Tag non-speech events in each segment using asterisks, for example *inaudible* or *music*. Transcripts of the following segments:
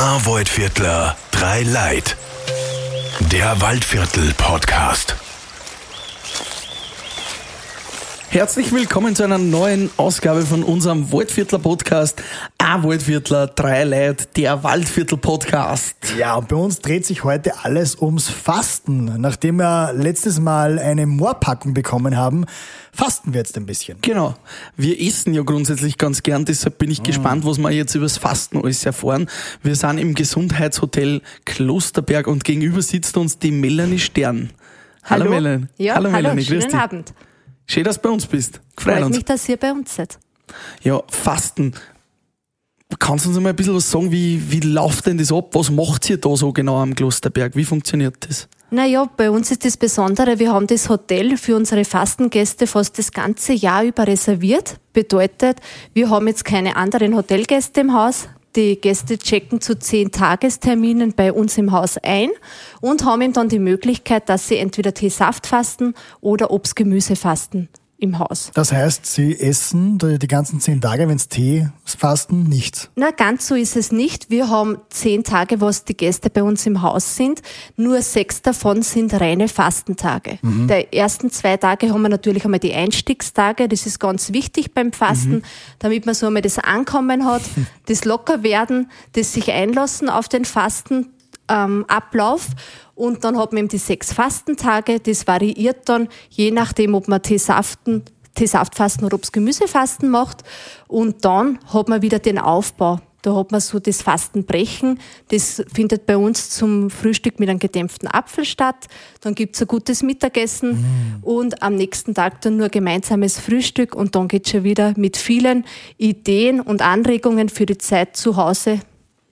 Ein Waldviertler, drei Leid. Der Waldviertel-Podcast. Herzlich willkommen zu einer neuen Ausgabe von unserem Waldviertler Podcast. Ein Waldviertler, drei Leid, der Waldviertel Podcast. Ja, und bei uns dreht sich heute alles ums Fasten. Nachdem wir letztes Mal eine Moorpackung bekommen haben, fasten wir jetzt ein bisschen. Genau. Wir essen ja grundsätzlich ganz gern, deshalb bin ich gespannt, was wir jetzt übers Fasten alles erfahren. Wir sind im Gesundheitshotel Klosterberg und gegenüber sitzt uns die Melanie Stern. Hallo, Melanie. Ja, hallo, hallo, Melanie, grüß schönen dich. Abend. Schön, dass du bei uns bist. Freut uns. mich, dass ihr bei uns seid. Ja, Fasten. Kannst du uns mal ein bisschen was sagen, wie, wie läuft denn das ab? Was macht ihr da so genau am Klosterberg? Wie funktioniert das? Naja, bei uns ist das Besondere, wir haben das Hotel für unsere Fastengäste fast das ganze Jahr über reserviert. Bedeutet, wir haben jetzt keine anderen Hotelgäste im Haus. Die Gäste checken zu zehn Tagesterminen bei uns im Haus ein und haben dann die Möglichkeit, dass sie entweder Teesaft fasten oder Obst-Gemüse fasten im Haus. Das heißt, Sie essen die, ganzen zehn Tage, wenn es Tee fasten, nichts. Na, ganz so ist es nicht. Wir haben zehn Tage, was die Gäste bei uns im Haus sind. Nur sechs davon sind reine Fastentage. Die ersten zwei Tage haben wir natürlich einmal die Einstiegstage. Das ist ganz wichtig beim Fasten, damit man so einmal das Ankommen hat, *laughs* das Lockerwerden, das sich einlassen auf den Fasten. Ähm, Ablauf und dann hat man eben die sechs Fastentage. Das variiert dann je nachdem, ob man Teesaften Teesaftfasten oder ob's Gemüsefasten macht. Und dann hat man wieder den Aufbau. Da hat man so das Fastenbrechen. Das findet bei uns zum Frühstück mit einem gedämpften Apfel statt. Dann gibt's ein gutes Mittagessen und am nächsten Tag dann nur gemeinsames Frühstück. Und dann geht's schon wieder mit vielen Ideen und Anregungen für die Zeit zu Hause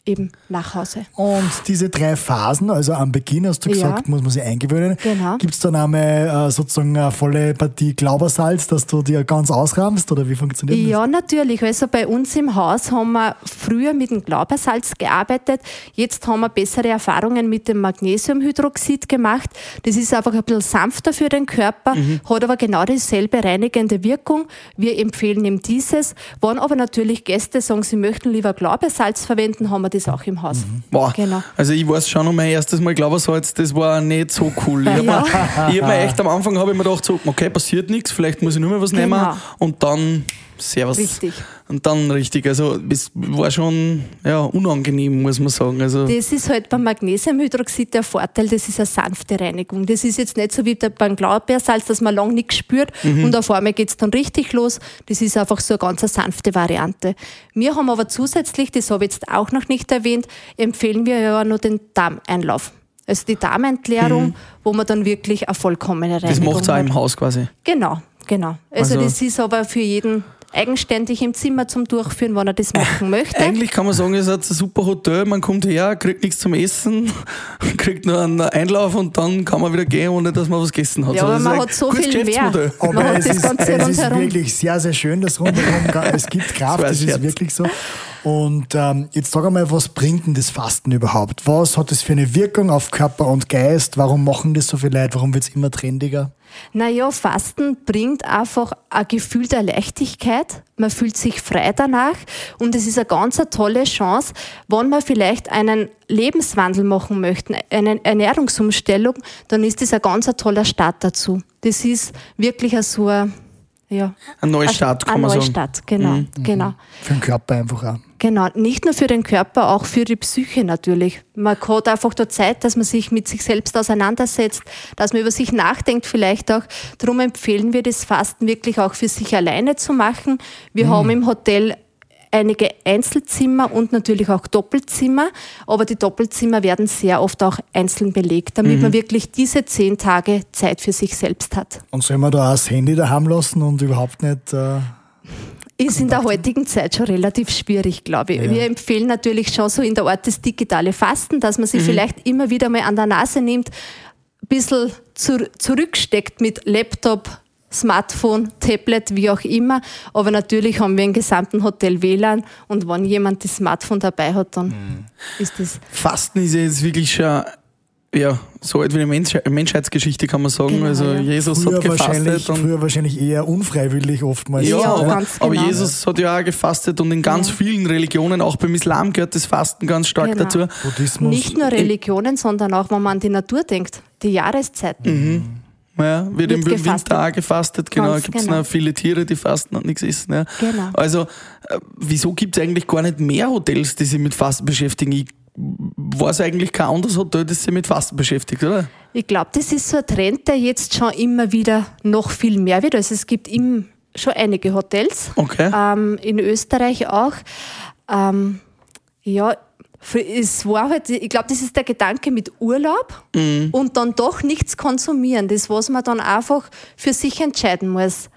eben nach Hause. Und diese drei Phasen, also am Beginn hast du Ja. gesagt, muss man sich eingewöhnen. Genau. Gibt es dann einmal äh, sozusagen eine volle Partie Glaubersalz, dass du dir ganz ausrahmst oder wie funktioniert das? Ja, natürlich. Also bei uns im Haus haben wir früher mit dem Glaubersalz gearbeitet. Jetzt haben wir bessere Erfahrungen mit dem Magnesiumhydroxid gemacht. Das ist einfach ein bisschen sanfter für den Körper, hat aber genau dieselbe reinigende Wirkung. Wir empfehlen ihm dieses. Wenn aber natürlich Gäste sagen, sie möchten lieber Glaubersalz verwenden, haben wir das auch im Haus. Boah. Genau. Also ich weiß schon noch mein erstes Mal Glaubersalz, das war nicht so cool. Ich habe Ja. mir, hab mir *laughs* echt am Anfang habe ich mir gedacht, so, okay, passiert nichts, vielleicht muss ich nur mal was nehmen Genau. und dann Servus. Richtig. Und dann richtig. Also es war schon ja, unangenehm, muss man sagen. Also Das ist halt beim Magnesiumhydroxid der Vorteil, das ist eine sanfte Reinigung. Das ist jetzt nicht so wie beim Glaubersalz, dass man lang nichts spürt und auf einmal geht's dann richtig los. Das ist einfach so eine ganz eine sanfte Variante. Wir haben aber zusätzlich, das habe ich jetzt auch noch nicht erwähnt, empfehlen wir ja noch den Darmeinlauf. Also die Darmentleerung, wo man dann wirklich eine vollkommene das Reinigung macht es auch im Haus quasi. Genau, genau. Also, Also- das ist aber für jeden eigenständig im Zimmer zum Durchführen, wenn er das machen möchte. Eigentlich kann man sagen, es ist ein super Hotel, man kommt her, kriegt nichts zum Essen, *laughs* kriegt nur einen Einlauf und dann kann man wieder gehen, ohne dass man was gegessen hat. Ja, So, aber man hat so viel mehr. Aber Man hat es das ist, Ganze es ist wirklich sehr, sehr schön, das rundherum. *laughs* es gibt Kraft, Das das ist wirklich so. Und ähm, jetzt sag einmal, was bringt denn das Fasten überhaupt? Was hat das für eine Wirkung auf Körper und Geist? Warum machen das so viele Leute? Warum wird es immer trendiger? Naja, Fasten bringt einfach ein Gefühl der Leichtigkeit. Man fühlt sich frei danach und es ist eine ganz eine tolle Chance, wenn man vielleicht einen Lebenswandel machen möchte, eine Ernährungsumstellung, dann ist das ein ganz ein toller Start dazu. Das ist wirklich so ein, ja, Ein Neustart, kann ein man sagen. Neustart, genau, genau. Für den Körper einfach auch. Genau, nicht nur für den Körper, auch für die Psyche natürlich. Man hat einfach da Zeit, dass man sich mit sich selbst auseinandersetzt, dass man über sich nachdenkt vielleicht auch. Darum empfehlen wir das Fasten wirklich auch für sich alleine zu machen. Wir haben im Hotel einige Einzelzimmer und natürlich auch Doppelzimmer, aber die Doppelzimmer werden sehr oft auch einzeln belegt, damit man wirklich diese zehn Tage Zeit für sich selbst hat. Und soll man da auch das Handy daheim lassen und überhaupt nicht. Äh, Ist in der heutigen Zeit schon relativ schwierig, glaube ich. Ja. Wir empfehlen natürlich schon so in der Art das digitale Fasten, dass man sich vielleicht immer wieder mal an der Nase nimmt, ein bisschen zur, zurücksteckt mit Laptop, Smartphone, Tablet, wie auch immer. Aber natürlich haben wir im gesamten Hotel WLAN und wenn jemand das Smartphone dabei hat, dann ist das. Fasten ist jetzt wirklich schon ja, so alt wie die Mensch Menschheitsgeschichte kann man sagen. Genau, also ja. Jesus Früher hat gefastet wahrscheinlich, und früher wahrscheinlich eher unfreiwillig oftmals. ja, Ja, aber, ganz aber genau. Jesus hat ja auch gefastet und in ganz Ja. vielen Religionen, auch beim Islam gehört das Fasten ganz stark Genau. dazu. Buddhismus. Nicht nur Religionen, sondern auch, wenn man an die Natur denkt, die Jahreszeiten. Ja, wird, Wird im Winter gefastet. auch gefastet, genau. Ganz Gibt es genau. noch viele Tiere, die fasten und nichts essen. Ja. Genau. Also, äh, wieso gibt es eigentlich gar nicht mehr Hotels, die sich mit Fasten beschäftigen? Ich weiß eigentlich kein anderes Hotel, das sich mit Fasten beschäftigt, oder? Ich glaube, das ist so ein Trend, der jetzt schon immer wieder noch viel mehr wird. Also es gibt im, schon einige Hotels, Okay. ähm, in Österreich auch. Ähm, ja, es war halt, ich glaube, das ist der Gedanke mit Urlaub Mhm. und dann doch nichts konsumieren. Das, was man dann einfach für sich entscheiden muss.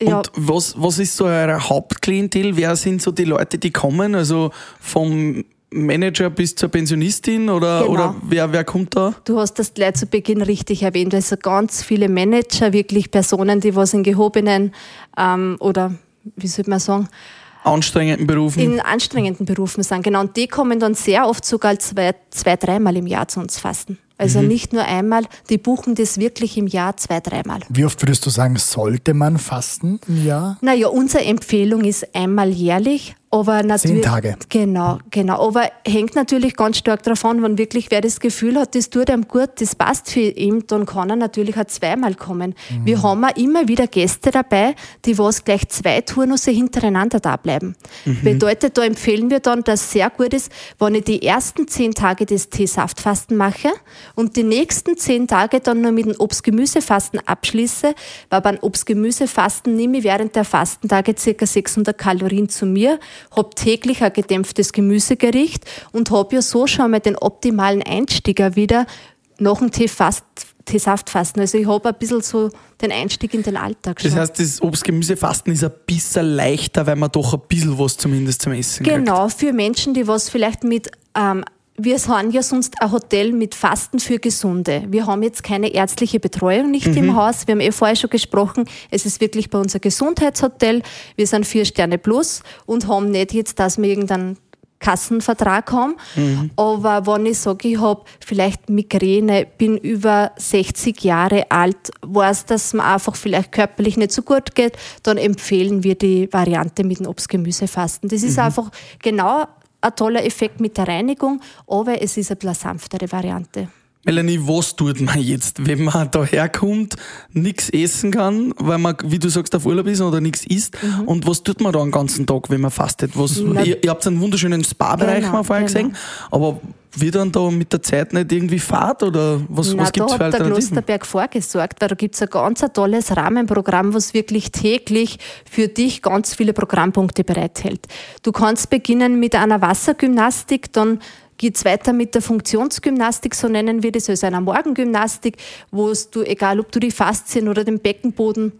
Ja, Und was, was ist so euer Hauptklientel? Wer sind so die Leute, die kommen? Also vom Manager bis zur Pensionistin oder, Genau. oder wer, wer kommt da? Du hast das gleich zu Beginn richtig erwähnt. Also ganz viele Manager, wirklich Personen, die was in gehobenen ähm, oder wie soll man sagen, Anstrengenden Berufen. in anstrengenden Berufen sind. Genau, und die kommen dann sehr oft sogar zwei, zwei dreimal im Jahr zu uns fasten. Also nicht nur einmal, die buchen das wirklich im Jahr zwei, dreimal. Wie oft würdest du sagen, sollte man fasten im Jahr? Naja, unsere Empfehlung ist einmal jährlich, aber natürlich. Tage. Genau, genau. Aber hängt natürlich ganz stark davon, wenn wirklich wer das Gefühl hat, das tut ihm gut, das passt für ihn, dann kann er natürlich auch zweimal kommen. Mhm. Wir haben auch immer wieder Gäste dabei, die was gleich zwei Turnusse hintereinander da bleiben. Mhm. Bedeutet, da empfehlen wir dann, dass sehr gut ist, wenn ich die ersten zehn Tage das Teesaftfasten mache und die nächsten zehn Tage dann nur mit dem Obst-Gemüsefasten abschließe, weil beim Obst-Gemüsefasten nehme ich während der Fastentage ca. 600 Kalorien zu mir, habe täglich ein gedämpftes Gemüsegericht und habe ja so schon mal den optimalen Einstieg wieder nach dem Teefast, Teesaftfasten. Also ich habe ein bisschen so den Einstieg in den Alltag schon. Das heißt, das Obst-Gemüse-Fasten ist ein bisschen leichter, weil man doch ein bisschen was zumindest zum Essen kriegt. Genau, für Menschen, die was vielleicht mit, ähm, wir haben ja sonst ein Hotel mit Fasten für Gesunde. Wir haben jetzt keine ärztliche Betreuung nicht im Haus. Wir haben eh vorher schon gesprochen, es ist wirklich bei uns ein Gesundheitshotel. Wir sind vier Sterne plus und haben nicht jetzt, dass wir irgendeinen Kassenvertrag haben. Aber wenn ich sage, ich habe vielleicht Migräne, bin über 60 Jahre alt, weiß, dass mir einfach vielleicht körperlich nicht so gut geht, dann empfehlen wir die Variante mit dem Obst-Gemüse-Fasten. Das ist einfach genau ein toller Effekt mit der Reinigung, aber es ist ein bisschen sanftere Variante. Melanie, was tut man jetzt, wenn man da herkommt, nichts essen kann, weil man, wie du sagst, auf Urlaub ist oder nichts isst? Und was tut man da den ganzen Tag, wenn man fastet? Was, Mhm. Na- ihr, ihr habt einen wunderschönen Spa-Bereich Genau, mal vorher genau. gesehen, aber wird dann da mit der Zeit nicht irgendwie Fahrt oder was, was gibt's da für hat der Alternativen? Klosterberg vorgesorgt, weil da gibt's ein ganz ein tolles Rahmenprogramm, was wirklich täglich für dich ganz viele Programmpunkte bereithält. Du kannst beginnen mit einer Wassergymnastik, dann geht's weiter mit der Funktionsgymnastik, so nennen wir das, also einer Morgengymnastik, wo du, egal ob du die Faszien oder den Beckenboden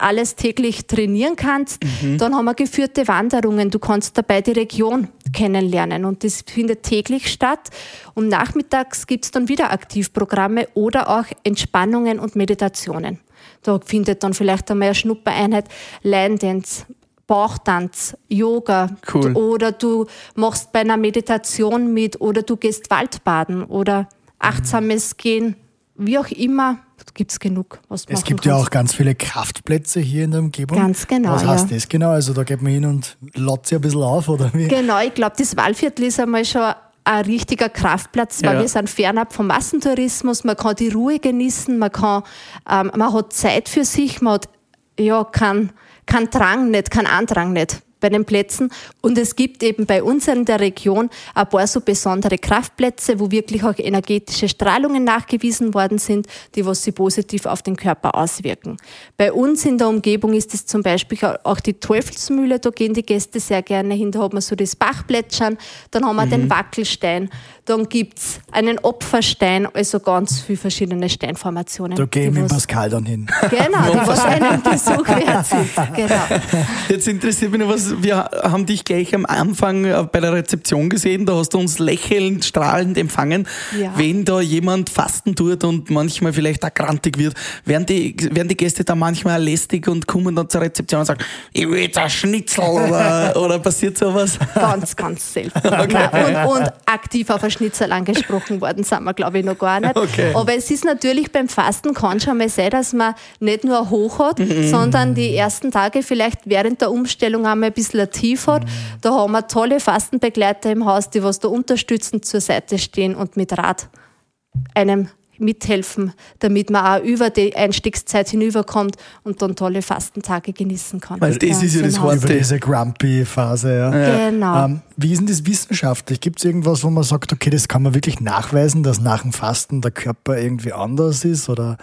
alles täglich trainieren kannst. Dann haben wir geführte Wanderungen. Du kannst dabei die Region kennenlernen und das findet täglich statt. Und nachmittags gibt's dann wieder Aktivprogramme oder auch Entspannungen und Meditationen. Da findet dann vielleicht einmal eine Schnuppereinheit, Line Dance, Bauchtanz, Yoga Cool. oder du machst bei einer Meditation mit oder du gehst Waldbaden oder achtsames Gehen, wie auch immer, gibt's genug, was Es gibt ja kannst. auch ganz viele Kraftplätze hier in der Umgebung. Ganz genau, Was heißt ja. das genau? Also da geht man hin und lotzt sich ein bisschen auf, oder wie? Genau, ich glaube, das Waldviertel ist einmal schon ein richtiger Kraftplatz, weil Ja. wir sind fernab vom Massentourismus, man kann die Ruhe genießen, man kann, ähm, man hat Zeit für sich, man hat ja kein, kein Drang nicht, kein Andrang nicht bei den Plätzen. Und es gibt eben bei uns in der Region ein paar so besondere Kraftplätze, wo wirklich auch energetische Strahlungen nachgewiesen worden sind, die was sie positiv auf den Körper auswirken. Bei uns in der Umgebung ist es zum Beispiel auch die Teufelsmühle, da gehen die Gäste sehr gerne hin, da hat man so das Bachplätschern, dann haben wir den Wackelstein, dann gibt's einen Opferstein, also ganz viele verschiedene Steinformationen. Da gehe ich die mit was- Pascal dann hin. Genau, die was *laughs* einen Besuch wert sind. Genau. Jetzt interessiert mich noch, was, ist, wir haben dich gleich am Anfang äh, bei der Rezeption gesehen, da hast du uns lächelnd, strahlend empfangen. Ja. Wenn da jemand fasten tut und manchmal vielleicht auch grantig wird, werden die, werden die Gäste da manchmal lästig und kommen dann zur Rezeption und sagen, ich will jetzt ein Schnitzel *laughs* oder, oder passiert sowas? Ganz, ganz selten. *laughs* Nein, und, und aktiv auf ein Schnitzel angesprochen worden sind wir, glaube ich, noch gar nicht. Okay. Aber es ist natürlich beim Fasten kann schon mal sein, dass man nicht nur Hoch hat, sondern die ersten Tage vielleicht während der Umstellung einmal ein bisschen ein Tief hat. Da haben wir tolle Fastenbegleiter im Haus, die was da unterstützend zur Seite stehen und mit Rat einem mithelfen, damit man auch über die Einstiegszeit hinüberkommt und dann tolle Fastentage genießen kann. Weil das ist ja das Genau. Wort. Über diese Grumpy-Phase, ja. Genau. Ähm, wie ist denn das wissenschaftlich? Gibt es irgendwas, wo man sagt, okay, das kann man wirklich nachweisen, dass nach dem Fasten der Körper irgendwie anders ist oder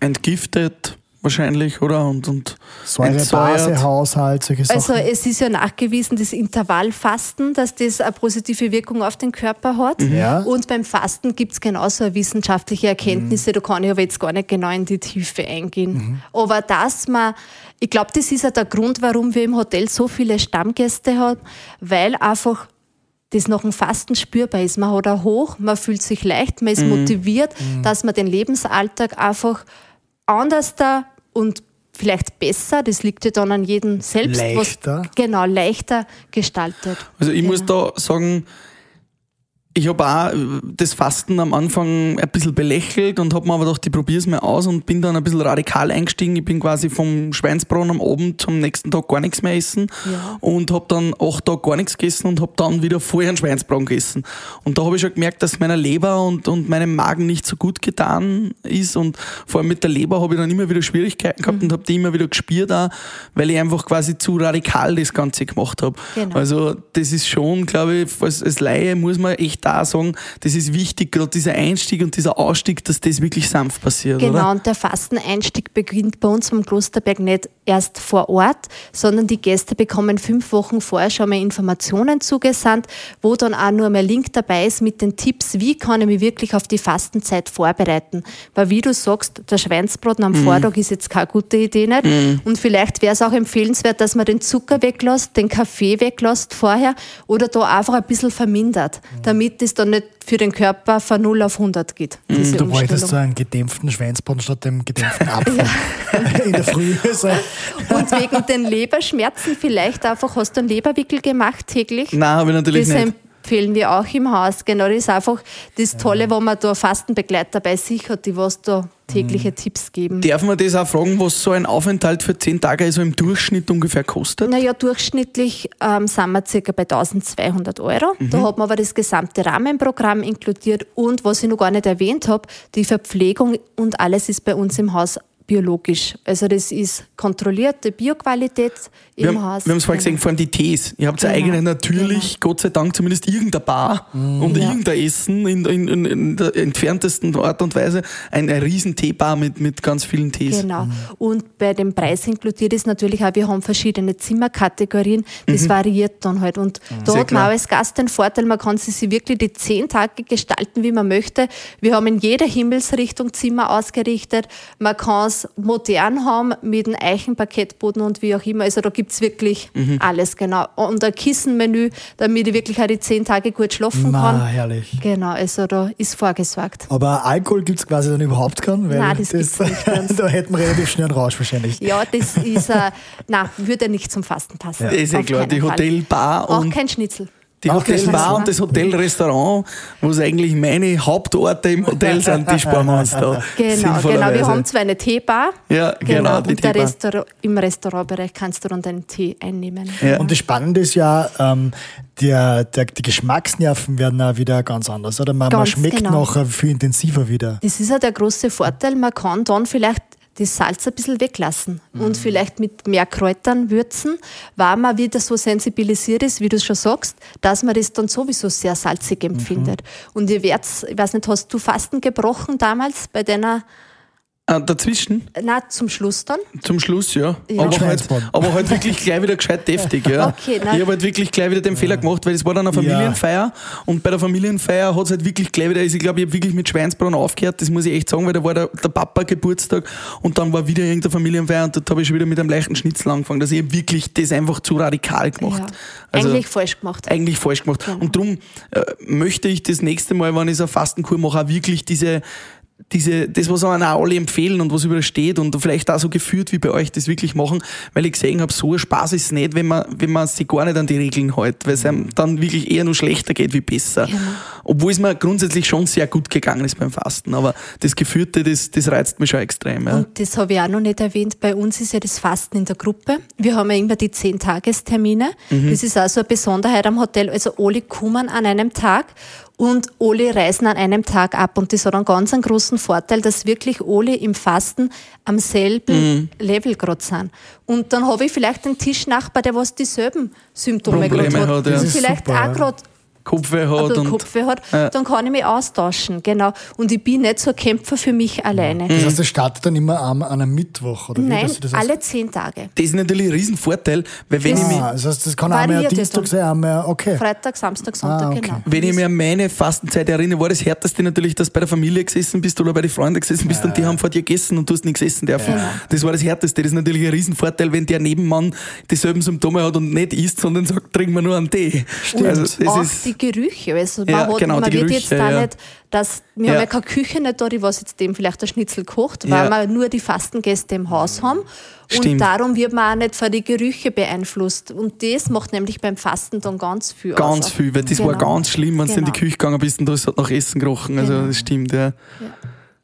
Entgiftet wahrscheinlich, oder? Und, und entsäuert. Säure-Base-Haushalt, solche Sachen? Also es ist ja nachgewiesen, das Intervallfasten, dass das eine positive Wirkung auf den Körper hat. Ja. Und beim Fasten gibt es genauso wissenschaftliche Erkenntnisse, da kann ich aber jetzt gar nicht genau in die Tiefe eingehen. Aber dass man, ich glaube, das ist ja der Grund, warum wir im Hotel so viele Stammgäste haben, weil einfach das nach dem Fasten spürbar ist. Man hat ein Hoch, man fühlt sich leicht, man ist motiviert, dass man den Lebensalltag einfach anders da und vielleicht besser, das liegt ja dann an jedem selbst, Leichter. was genau leichter gestaltet. Also ich muss Genau. da sagen, ich habe auch äh, das Fasten am Anfang ein bisschen belächelt und habe mir aber gedacht, ich probiere es mal aus und bin dann ein bisschen radikal eingestiegen. Ich bin quasi vom Schweinsbraten am Abend zum nächsten Tag gar nichts mehr essen Ja. und habe dann acht Tage gar nichts gegessen und habe dann wieder vorher einen Schweinsbraten gegessen. Und da habe ich schon gemerkt, dass meiner Leber und, und meinem Magen nicht so gut getan ist und vor allem mit der Leber habe ich dann immer wieder Schwierigkeiten Mhm. gehabt und habe die immer wieder gespürt auch, weil ich einfach quasi zu radikal das Ganze gemacht habe. Genau. Also das ist schon, glaube ich, als, als Laie muss man echt da sagen, das ist wichtig, gerade dieser Einstieg und dieser Ausstieg, dass das wirklich sanft passiert, Genau, oder? und der Fasteneinstieg beginnt bei uns am Klosterberg nicht erst vor Ort, sondern die Gäste bekommen fünf Wochen vorher schon mal Informationen zugesandt, wo dann auch nur mehr Link dabei ist mit den Tipps, wie kann ich mich wirklich auf die Fastenzeit vorbereiten. Weil wie du sagst, der Schweinsbraten am Vortag ist jetzt keine gute Idee nicht. Und vielleicht wäre es auch empfehlenswert, dass man den Zucker weglässt, den Kaffee weglässt vorher oder da einfach ein bisschen vermindert, damit es dann nicht für den Körper von 0 auf 100 geht. Diese Du bräuchtest so einen gedämpften Schweinsbraten statt dem gedämpften *laughs* Apfel *laughs* in der Früh. So. Und wegen den Leberschmerzen vielleicht einfach, hast du einen Leberwickel gemacht täglich? Nein, habe ich natürlich das nicht. Empfehlen wir auch im Haus. Genau, das ist einfach das Tolle, wo man da Fastenbegleiter bei sich hat, die was da tägliche Tipps geben. Darf man das auch fragen, was so ein Aufenthalt für zehn Tage also im Durchschnitt ungefähr kostet? Naja, durchschnittlich ähm, sind wir circa bei 1200 Euro. Da hat man aber das gesamte Rahmenprogramm inkludiert und was ich noch gar nicht erwähnt habe, die Verpflegung und alles ist bei uns im Haus biologisch. Also das ist kontrollierte Bioqualität Wir im haben, Haus. wir haben es vorhin gesehen, vor allem die Tees. Ihr habt ja Genau. eigene natürlich, Gott sei Dank, zumindest irgendeine Bar und Ja. irgendein Essen in, in, in, in der entferntesten Art und Weise. Eine riesen Teebar mit, mit ganz vielen Tees. Genau. Und bei dem Preis inkludiert ist natürlich auch, wir haben verschiedene Zimmerkategorien, das variiert dann halt. Und da Sehr hat man auch als Gast den Vorteil, man kann sich sie wirklich die zehn Tage gestalten, wie man möchte. Wir haben in jeder Himmelsrichtung Zimmer ausgerichtet. Man kann es modern haben mit einem Eichenparkettboden und wie auch immer. Also da gibt's wirklich Mhm. alles, genau. Und ein Kissenmenü, damit ich wirklich auch die zehn Tage gut schlafen Na, kann. herrlich. Genau, also da ist vorgesorgt. Aber Alkohol gibt es quasi dann überhaupt keinen, weil Nein, das gibt's nicht *laughs* da hätten wir relativ schnell einen Rausch wahrscheinlich. Ja, das ist, äh, *laughs* nein, würde nicht zum Fasten passen. Das ist ja klar, die keinen Fall. Hotelbar Auch und kein Schnitzel. Die Hotelbar und das Hotelrestaurant, wo es eigentlich meine Hauptorte im Hotel sind, die sparen wir uns da. *laughs* Genau, genau. Wir haben zwar eine Teebar. Ja, genau, die und. Restaurant, im Restaurantbereich kannst du dann deinen Tee einnehmen. Ja. Und das Spannende ist ja, ähm, der, der, die Geschmacksnerven werden auch wieder ganz anders. Oder man, man Ganz schmeckt genau. nachher viel intensiver wieder. Das ist ja der große Vorteil, man kann dann vielleicht das Salz ein bisschen weglassen Mhm. und vielleicht mit mehr Kräutern würzen, weil man wieder so sensibilisiert ist, wie du schon sagst, dass man das dann sowieso sehr salzig empfindet. Mhm. Und ihr werdet, ich weiß nicht, hast du Fasten gebrochen damals bei deiner Ah, dazwischen? Na, zum Schluss dann. Zum Schluss, ja. Ja. Aber, halt, aber halt wirklich gleich wieder gescheit deftig, ja. Okay, nein. ich habe halt wirklich gleich wieder den Fehler gemacht, weil es war dann eine Familienfeier und bei der Familienfeier hat es halt wirklich gleich wieder, also ich glaube, ich habe wirklich mit Schweinsbraten aufgehört, das muss ich echt sagen, weil da war der, der Papa Geburtstag und dann war wieder irgendeine Familienfeier und dort habe ich schon wieder mit einem leichten Schnitzel angefangen. Also ich habe wirklich das einfach zu radikal gemacht. Ja. Also, Eigentlich falsch gemacht. eigentlich falsch gemacht. Genau. Und darum äh, möchte ich das nächste Mal, wenn ich so eine Fastenkur mache, auch wirklich diese, diese, das, was einem auch alle empfehlen und was überall steht und vielleicht auch so geführt wie bei euch, das wirklich machen, weil ich gesehen habe, so ein Spaß ist es nicht, wenn man, wenn man sich gar nicht an die Regeln hält, weil es einem dann wirklich eher nur schlechter geht wie besser. Genau. Obwohl es mir grundsätzlich schon sehr gut gegangen ist beim Fasten, aber das Geführte, das, das reizt mich schon extrem. Ja. Und das habe ich auch noch nicht erwähnt. Bei uns ist ja das Fasten in der Gruppe. Wir haben ja immer die 10-Tagestermine. Mhm. Das ist auch so eine Besonderheit am Hotel. Also alle kommen an einem Tag und alle reisen an einem Tag ab. Und das hat einen ganz einen großen Vorteil, dass wirklich alle im Fasten am selben Mhm. Level gerade sind. Und dann habe ich vielleicht einen Tischnachbar, der was dieselben Symptome gerade hat. hat, ja. Und Das ist vielleicht super, ja. auch gerade Kopfweh hat bisschen und Kopfweh hat, Ja. dann kann ich mich austauschen. Genau. Und ich bin nicht so ein Kämpfer für mich alleine. Das heißt, das startet dann immer an einem Mittwoch, oder wie? Nein, das alle zehn Tage. das ist natürlich ein Riesenvorteil, weil wenn Das- ich mich Ah, das heißt, das kann auch mal ein Variiert ja Dienstag sein, einmal, okay. Freitag, Samstag, Sonntag, Ah, okay. genau. Wenn ich mich an meine Fastenzeit erinnere, war das härteste natürlich, dass du bei der Familie gesessen bist oder bei den Freunden gesessen bist und die haben vor dir gegessen und du hast nicht gesessen dürfen. Das war das härteste. Das ist natürlich ein Riesenvorteil, wenn der Nebenmann dieselben Symptome hat und nicht isst, sondern sagt, trink mir nur einen Tee. Also, das auch ist, die Gerüche. Also man Ja, hat, genau, man wird Gerüche, jetzt da ja. nicht, dass, wir Ja. haben ja keine Küche nicht da, die was jetzt dem vielleicht der Schnitzel kocht, weil wir nur die Fastengäste im Haus haben. Und Stimmt. darum wird man auch nicht von die Gerüche beeinflusst. Und das macht nämlich beim Fasten dann ganz viel ganz aus. viel, weil das war Genau. ganz schlimm, wenn du in die Genau. Küche gegangen bist und da ist halt nach Essen gerochen. Also Genau. das stimmt, ja.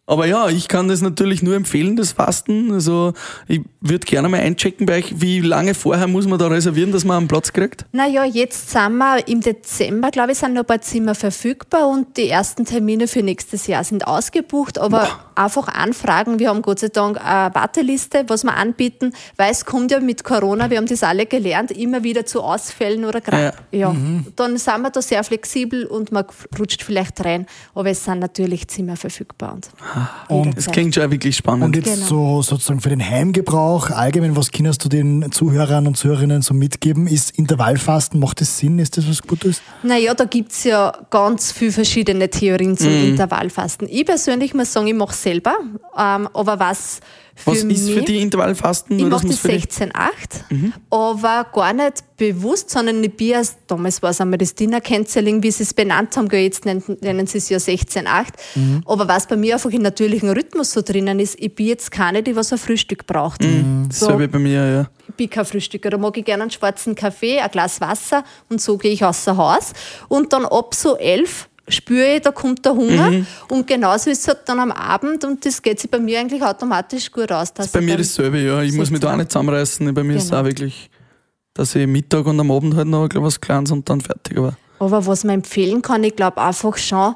Aber ja, ich kann das natürlich nur empfehlen, das Fasten. Also ich würde gerne mal einchecken bei euch, wie lange vorher muss man da reservieren, dass man einen Platz kriegt? Naja, jetzt sind wir im Dezember, glaube ich, sind noch ein paar Zimmer verfügbar und die ersten Termine für nächstes Jahr sind ausgebucht. Aber einfach anfragen. Wir haben Gott sei Dank eine Warteliste, was wir anbieten, weil es kommt ja mit Corona, wir haben das alle gelernt, immer wieder zu Ausfällen oder krank. Ja. Dann sind wir da sehr flexibel und man rutscht vielleicht rein. Aber es sind natürlich Zimmer verfügbar. Und, Und Das klingt schon wirklich spannend. Und jetzt Genau. so sozusagen für den Heimgebrauch allgemein, was kannst du den Zuhörern und Zuhörerinnen so mitgeben? Ist Intervallfasten, macht das Sinn? Ist das was Gutes? Naja, da gibt's ja ganz viele verschiedene Theorien zum Mhm. Intervallfasten. Ich persönlich muss sagen, ich mache selber. Ähm, aber was für Was mich, ist für die Intervallfasten? Ich mache die- 16,8, aber gar nicht bewusst, sondern ich bin erst, damals war es einmal das Dinner Canceling, wie sie es benannt haben, jetzt nennen, nennen sie es ja 16,8. Mhm. Aber was bei mir einfach im natürlichen Rhythmus so drinnen ist, ich bin jetzt keine, die was ein Frühstück braucht. Mhm. So, Dasselbe bei mir, ja. ich bin kein Frühstücker. Da mag ich gerne einen schwarzen Kaffee, ein Glas Wasser und so gehe ich außer Haus. Und dann ab so elf spüre ich, da kommt der Hunger. Mhm. Und genauso ist es halt dann am Abend und das geht sich bei mir eigentlich automatisch gut aus. Dass Bei ich mir dann- dasselbe, ja. Ich muss mich da auch 16,8. nicht zusammenreißen. Bei mir ist es Genau. auch wirklich, dass ich Mittag und am Abend halt noch was Kleines und dann fertig war. Aber was man empfehlen kann, ich glaube einfach schon,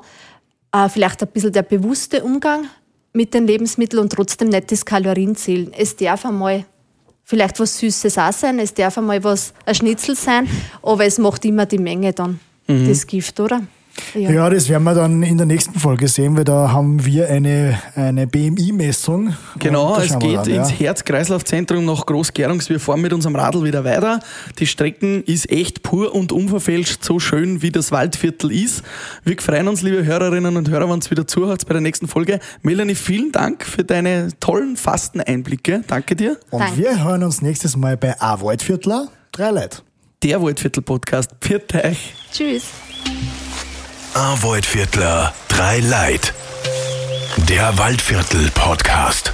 äh, vielleicht ein bisschen der bewusste Umgang mit den Lebensmitteln und trotzdem nicht das Kalorienzählen. Es darf einmal vielleicht was Süßes auch sein, es darf einmal was, ein Schnitzel sein, aber es macht immer die Menge dann, Mhm. das Gift, oder? Ja. das werden wir dann in der nächsten Folge sehen, weil da haben wir eine, eine BMI-Messung. Genau, es geht dann, ins ja. Herz-Kreislauf-Zentrum nach Großgerungs. Wir fahren mit unserem Radl wieder weiter. Die Strecken ist echt pur und unverfälscht so schön, wie das Waldviertel ist. Wir freuen uns, liebe Hörerinnen und Hörer, wenn ihr wieder zuhört bei der nächsten Folge. Melanie, vielen Dank für deine tollen Fasteneinblicke. Danke dir. Und Danke. wir hören uns nächstes Mal bei A Waldviertler. Drei Leute. Der Waldviertel-Podcast. Pfiat euch. Tschüss. Arvoid Viertler, drei Leid. Der Waldviertel Podcast.